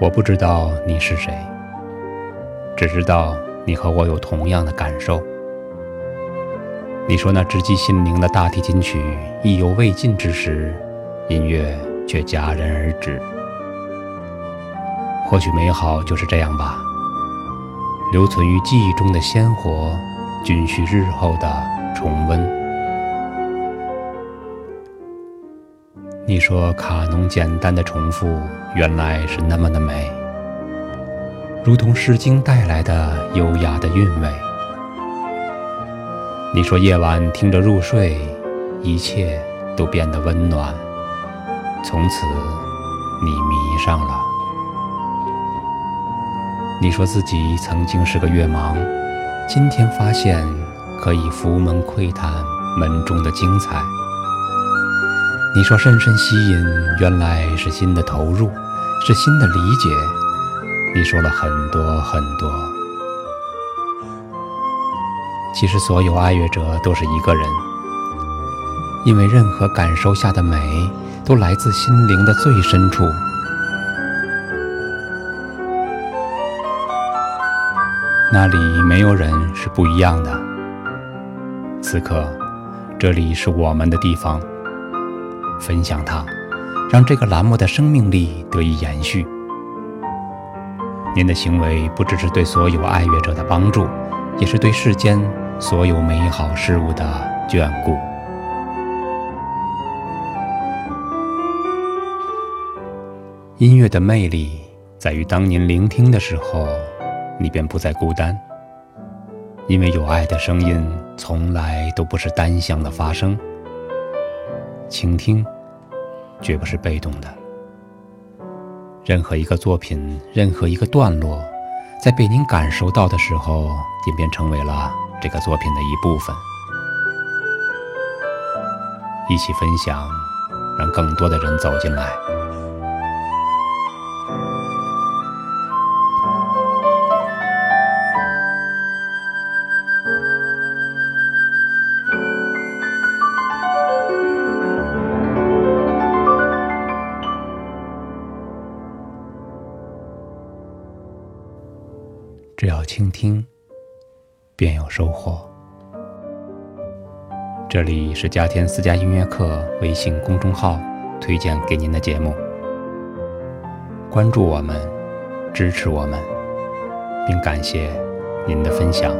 我不知道你是谁，只知道你和我有同样的感受。你说那直击心灵的大提琴曲意犹未尽之时，音乐却戛然而止。或许美好就是这样吧，留存于记忆中的鲜活，均需日后的重温。你说卡农简单的重复，原来是那么的美，如同《诗经》带来的优雅的韵味。你说夜晚听着入睡，一切都变得温暖，从此你迷上了。你说自己曾经是个月盲，今天发现可以扶门窥探门中的精彩。你说深深吸引，原来是心的投入，是心的理解。你说了很多很多。其实所有爱乐者都是一个人，因为任何感受下的美，都来自心灵的最深处。那里没有人是不一样的。此刻，这里是我们的地方。分享它，让这个栏目的生命力得以延续。您的行为不只是对所有爱乐者的帮助，也是对世间所有美好事物的眷顾。音乐的魅力在于，当您聆听的时候，你便不再孤单，因为有爱的声音从来都不是单向的发生。倾听，绝不是被动的。任何一个作品，任何一个段落，在被您感受到的时候，您便成为了这个作品的一部分。一起分享，让更多的人走进来。只要倾听，便有收获。这里是嘉天私家音乐课微信公众号推荐给您的节目，关注我们，支持我们，并感谢您的分享。